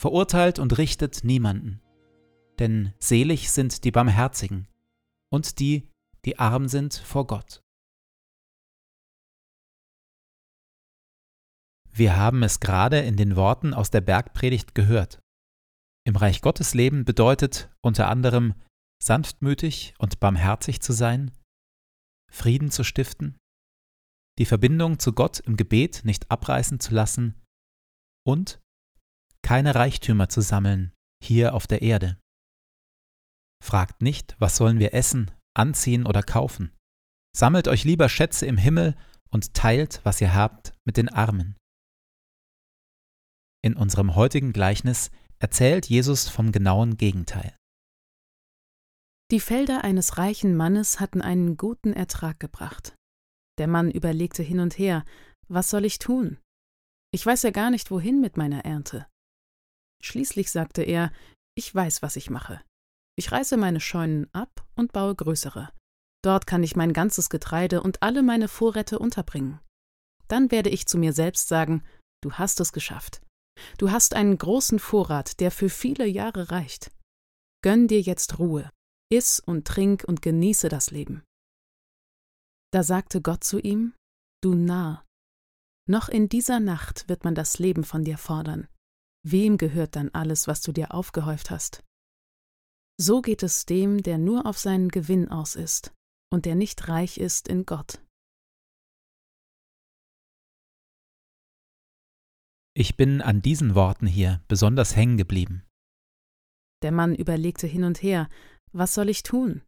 verurteilt und richtet niemanden. Denn selig sind die Barmherzigen und die, die arm sind vor Gott. Wir haben es gerade in den Worten aus der Bergpredigt gehört. Im Reich Gottes leben bedeutet unter anderem sanftmütig und barmherzig zu sein, Frieden zu stiften, die Verbindung zu Gott im Gebet nicht abreißen zu lassen und keine Reichtümer zu sammeln hier auf der Erde. Fragt nicht, was sollen wir essen, anziehen oder kaufen. Sammelt euch lieber Schätze im Himmel und teilt, was ihr habt, mit den Armen. In unserem heutigen Gleichnis erzählt Jesus vom genauen Gegenteil. Die Felder eines reichen Mannes hatten einen guten Ertrag gebracht. Der Mann überlegte hin und her, was soll ich tun? Ich weiß ja gar nicht, wohin mit meiner Ernte. Schließlich sagte er, ich weiß, was ich mache. Ich reiße meine Scheunen ab und baue größere. Dort kann ich mein ganzes Getreide und alle meine Vorräte unterbringen. Dann werde ich zu mir selbst sagen, du hast es geschafft. Du hast einen großen Vorrat, der für viele Jahre reicht. Gönn dir jetzt Ruhe, iss und trink und genieße das Leben. Da sagte Gott zu ihm, Du Narr, noch in dieser Nacht wird man das Leben von dir fordern. Wem gehört dann alles, was du dir aufgehäuft hast? So geht es dem, der nur auf seinen Gewinn aus ist und der nicht reich ist in Gott. Ich bin an diesen Worten hier besonders hängen geblieben. Der Mann überlegte hin und her, was soll ich tun?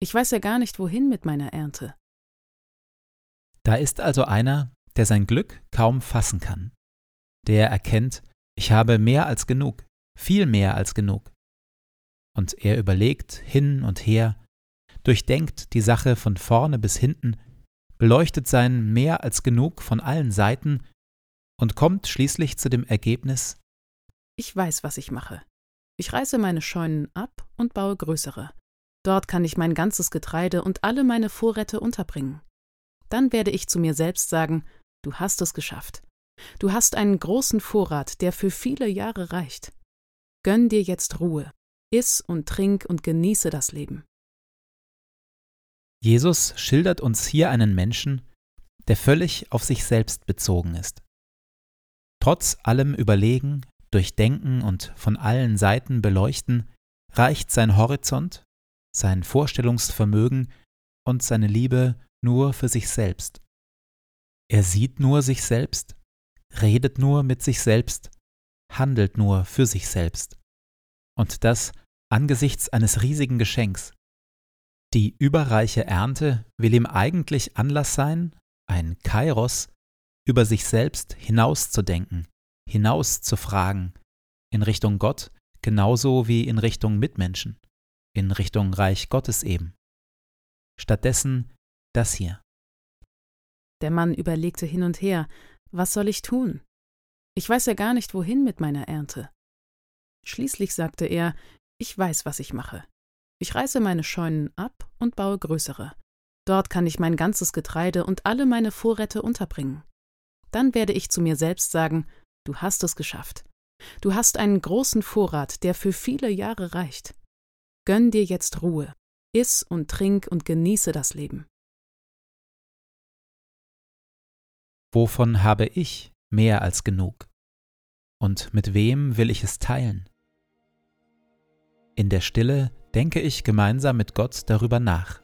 Ich weiß ja gar nicht, wohin mit meiner Ernte. Da ist also einer, der sein Glück kaum fassen kann. Der erkennt, ich habe mehr als genug, viel mehr als genug. Und er überlegt hin und her, durchdenkt die Sache von vorne bis hinten, beleuchtet sein mehr als genug von allen Seiten und kommt schließlich zu dem Ergebnis Ich weiß, was ich mache. Ich reiße meine Scheunen ab und baue größere. Dort kann ich mein ganzes Getreide und alle meine Vorräte unterbringen. Dann werde ich zu mir selbst sagen, du hast es geschafft. Du hast einen großen Vorrat, der für viele Jahre reicht. Gönn dir jetzt Ruhe, iss und trink und genieße das Leben. Jesus schildert uns hier einen Menschen, der völlig auf sich selbst bezogen ist. Trotz allem Überlegen, Durchdenken und von allen Seiten beleuchten, reicht sein Horizont, sein Vorstellungsvermögen und seine Liebe nur für sich selbst. Er sieht nur sich selbst, redet nur mit sich selbst, handelt nur für sich selbst. Und das angesichts eines riesigen Geschenks. Die überreiche Ernte will ihm eigentlich Anlass sein, ein Kairos, über sich selbst hinauszudenken, hinauszufragen, in Richtung Gott genauso wie in Richtung Mitmenschen, in Richtung Reich Gottes eben. Stattdessen das hier. Der Mann überlegte hin und her, was soll ich tun? Ich weiß ja gar nicht, wohin mit meiner Ernte. Schließlich sagte er, ich weiß, was ich mache. Ich reiße meine Scheunen ab und baue größere. Dort kann ich mein ganzes Getreide und alle meine Vorräte unterbringen. Dann werde ich zu mir selbst sagen, du hast es geschafft. Du hast einen großen Vorrat, der für viele Jahre reicht. Gönn dir jetzt Ruhe, iss und trink und genieße das Leben. Wovon habe ich mehr als genug? Und mit wem will ich es teilen? In der Stille denke ich gemeinsam mit Gott darüber nach.